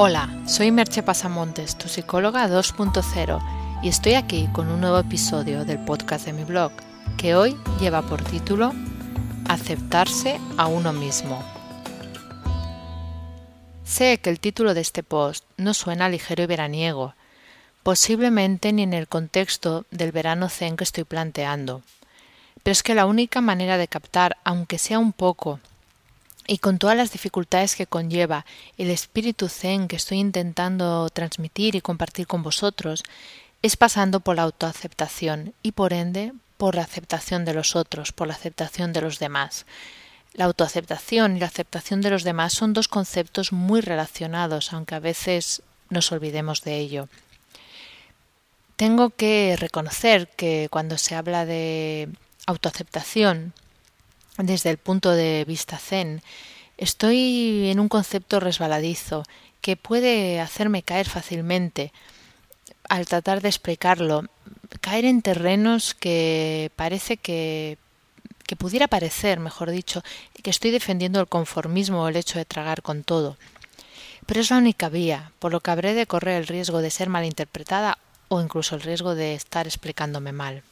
Hola, soy Merche Pasamontes, tu psicóloga 2.0, y estoy aquí con un nuevo episodio del podcast de mi blog, que hoy lleva por título Aceptarse a uno mismo. Sé que el título de este post no suena ligero y veraniego, posiblemente ni en el contexto del verano zen que estoy planteando, pero es que la única manera de captar, aunque sea un poco, y con todas las dificultades que conlleva el espíritu zen que estoy intentando transmitir y compartir con vosotros, es pasando por la autoaceptación y por ende por la aceptación de los otros, por la aceptación de los demás. La autoaceptación y la aceptación de los demás son dos conceptos muy relacionados, aunque a veces nos olvidemos de ello. Tengo que reconocer que cuando se habla de autoaceptación, desde el punto de vista zen, estoy en un concepto resbaladizo que puede hacerme caer fácilmente al tratar de explicarlo, caer en terrenos que parece que que pudiera parecer, mejor dicho, que estoy defendiendo el conformismo o el hecho de tragar con todo. Pero es la única vía, por lo que habré de correr el riesgo de ser malinterpretada o incluso el riesgo de estar explicándome mal.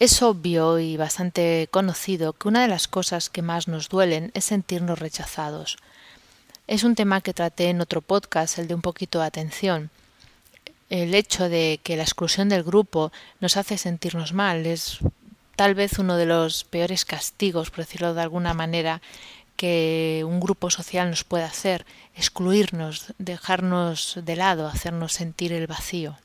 Es obvio y bastante conocido que una de las cosas que más nos duelen es sentirnos rechazados. Es un tema que traté en otro podcast, el de un poquito de atención. El hecho de que la exclusión del grupo nos hace sentirnos mal es tal vez uno de los peores castigos, por decirlo de alguna manera, que un grupo social nos puede hacer, excluirnos, dejarnos de lado, hacernos sentir el vacío.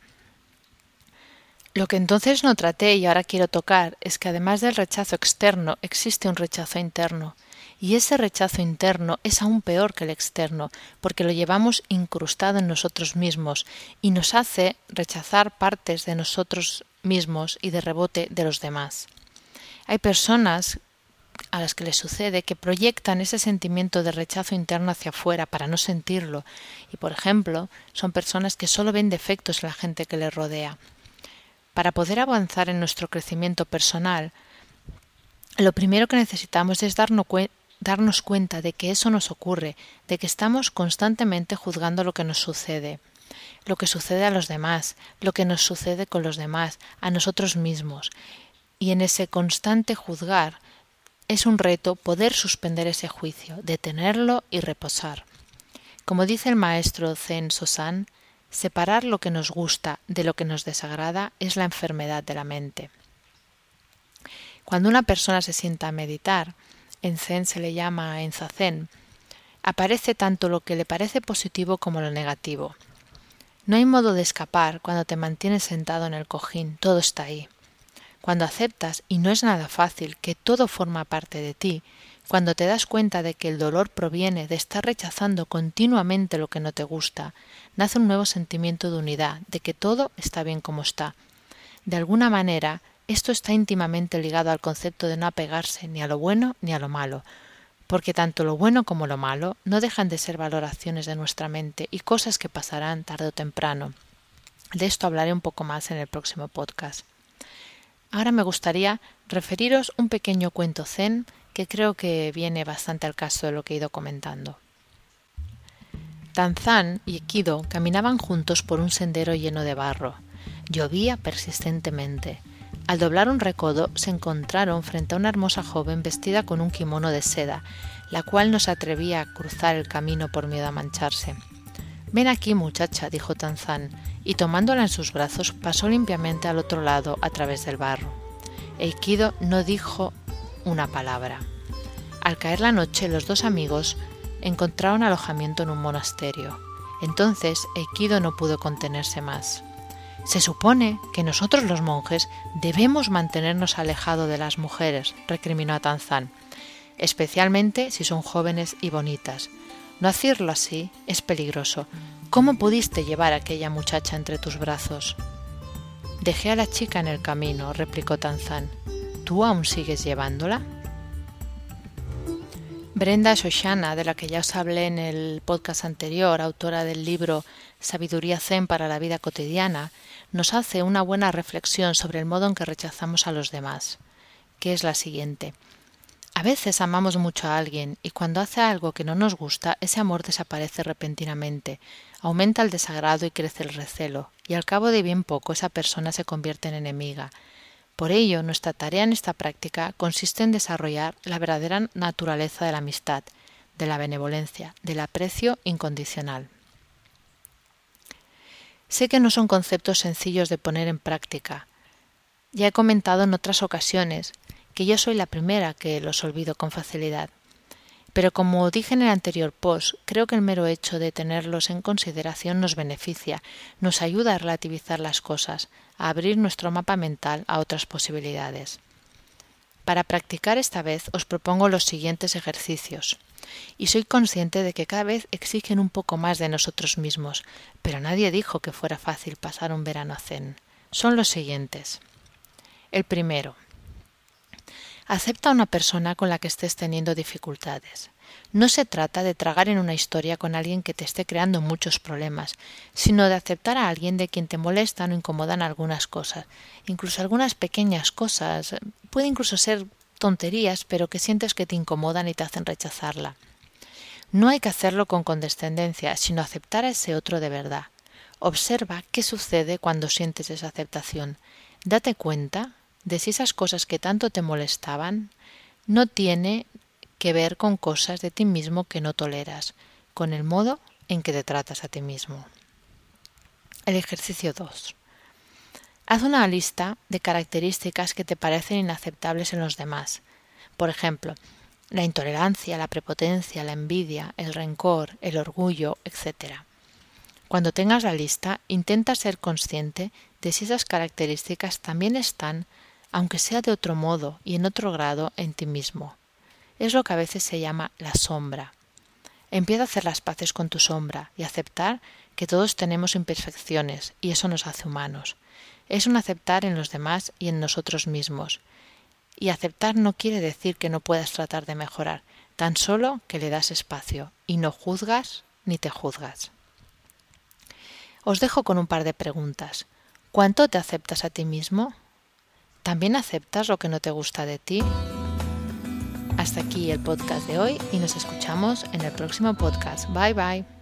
Lo que entonces no traté y ahora quiero tocar es que además del rechazo externo existe un rechazo interno, y ese rechazo interno es aún peor que el externo, porque lo llevamos incrustado en nosotros mismos y nos hace rechazar partes de nosotros mismos y de rebote de los demás. Hay personas a las que les sucede que proyectan ese sentimiento de rechazo interno hacia afuera para no sentirlo. Y, por ejemplo, son personas que solo ven defectos en la gente que les rodea para poder avanzar en nuestro crecimiento personal, lo primero que necesitamos es darnos, cuenta de que eso nos ocurre, de que estamos constantemente juzgando lo que nos sucede, lo que sucede a los demás, lo que nos sucede con los demás, a nosotros mismos. Y en ese constante juzgar es un reto poder suspender ese juicio, detenerlo y reposar. Como dice el maestro Zen Sosan, Separar lo que nos gusta de lo que nos desagrada es la enfermedad de la mente. Cuando una persona se sienta a meditar, en Zen se le llama en Zazen, aparece tanto lo que le parece positivo como lo negativo. No hay modo de escapar cuando te mantienes sentado en el cojín, todo está ahí. Cuando aceptas, y no es nada fácil, que todo forma parte de ti, cuando te das cuenta de que el dolor proviene de estar rechazando continuamente lo que no te gusta, nace un nuevo sentimiento de unidad, de que todo está bien como está. De alguna manera, esto está íntimamente ligado al concepto de no apegarse ni a lo bueno ni a lo malo, porque tanto lo bueno como lo malo no dejan de ser valoraciones de nuestra mente y cosas que pasarán tarde o temprano. De esto hablaré un poco más en el próximo podcast. Ahora me gustaría referiros un pequeño cuento zen que creo que viene bastante al caso de lo que he ido comentando. Tanzán y Ekido caminaban juntos por un sendero lleno de barro. Llovía persistentemente. Al doblar un recodo se encontraron frente a una hermosa joven vestida con un kimono de seda, la cual no se atrevía a cruzar el camino por miedo a mancharse. Ven aquí, muchacha, dijo Tanzán, y tomándola en sus brazos pasó limpiamente al otro lado a través del barro. Eikido no dijo una palabra. Al caer la noche los dos amigos encontraron alojamiento en un monasterio. Entonces Eikido no pudo contenerse más. Se supone que nosotros los monjes debemos mantenernos alejados de las mujeres, recriminó a Tanzán, especialmente si son jóvenes y bonitas. No hacerlo así es peligroso. ¿Cómo pudiste llevar a aquella muchacha entre tus brazos? Dejé a la chica en el camino, replicó Tanzán. ¿Tú aún sigues llevándola? Brenda Shoshana, de la que ya os hablé en el podcast anterior, autora del libro Sabiduría Zen para la vida cotidiana, nos hace una buena reflexión sobre el modo en que rechazamos a los demás, que es la siguiente. A veces amamos mucho a alguien y cuando hace algo que no nos gusta, ese amor desaparece repentinamente, aumenta el desagrado y crece el recelo, y al cabo de bien poco esa persona se convierte en enemiga. Por ello, nuestra tarea en esta práctica consiste en desarrollar la verdadera naturaleza de la amistad, de la benevolencia, del aprecio incondicional. Sé que no son conceptos sencillos de poner en práctica. Ya he comentado en otras ocasiones que yo soy la primera que los olvido con facilidad. Pero como dije en el anterior post, creo que el mero hecho de tenerlos en consideración nos beneficia, nos ayuda a relativizar las cosas, a abrir nuestro mapa mental a otras posibilidades. Para practicar esta vez os propongo los siguientes ejercicios. Y soy consciente de que cada vez exigen un poco más de nosotros mismos, pero nadie dijo que fuera fácil pasar un verano zen. Son los siguientes. El primero, Acepta a una persona con la que estés teniendo dificultades. No se trata de tragar en una historia con alguien que te esté creando muchos problemas, sino de aceptar a alguien de quien te molestan o incomodan algunas cosas, incluso algunas pequeñas cosas, puede incluso ser tonterías, pero que sientes que te incomodan y te hacen rechazarla. No hay que hacerlo con condescendencia, sino aceptar a ese otro de verdad. Observa qué sucede cuando sientes esa aceptación. Date cuenta de si esas cosas que tanto te molestaban no tiene que ver con cosas de ti mismo que no toleras, con el modo en que te tratas a ti mismo. El ejercicio 2. Haz una lista de características que te parecen inaceptables en los demás. Por ejemplo, la intolerancia, la prepotencia, la envidia, el rencor, el orgullo, etc. Cuando tengas la lista, intenta ser consciente de si esas características también están aunque sea de otro modo y en otro grado en ti mismo. Es lo que a veces se llama la sombra. Empieza a hacer las paces con tu sombra y aceptar que todos tenemos imperfecciones y eso nos hace humanos. Es un aceptar en los demás y en nosotros mismos. Y aceptar no quiere decir que no puedas tratar de mejorar, tan solo que le das espacio y no juzgas ni te juzgas. Os dejo con un par de preguntas. ¿Cuánto te aceptas a ti mismo? ¿También aceptas lo que no te gusta de ti? Hasta aquí el podcast de hoy y nos escuchamos en el próximo podcast. Bye bye.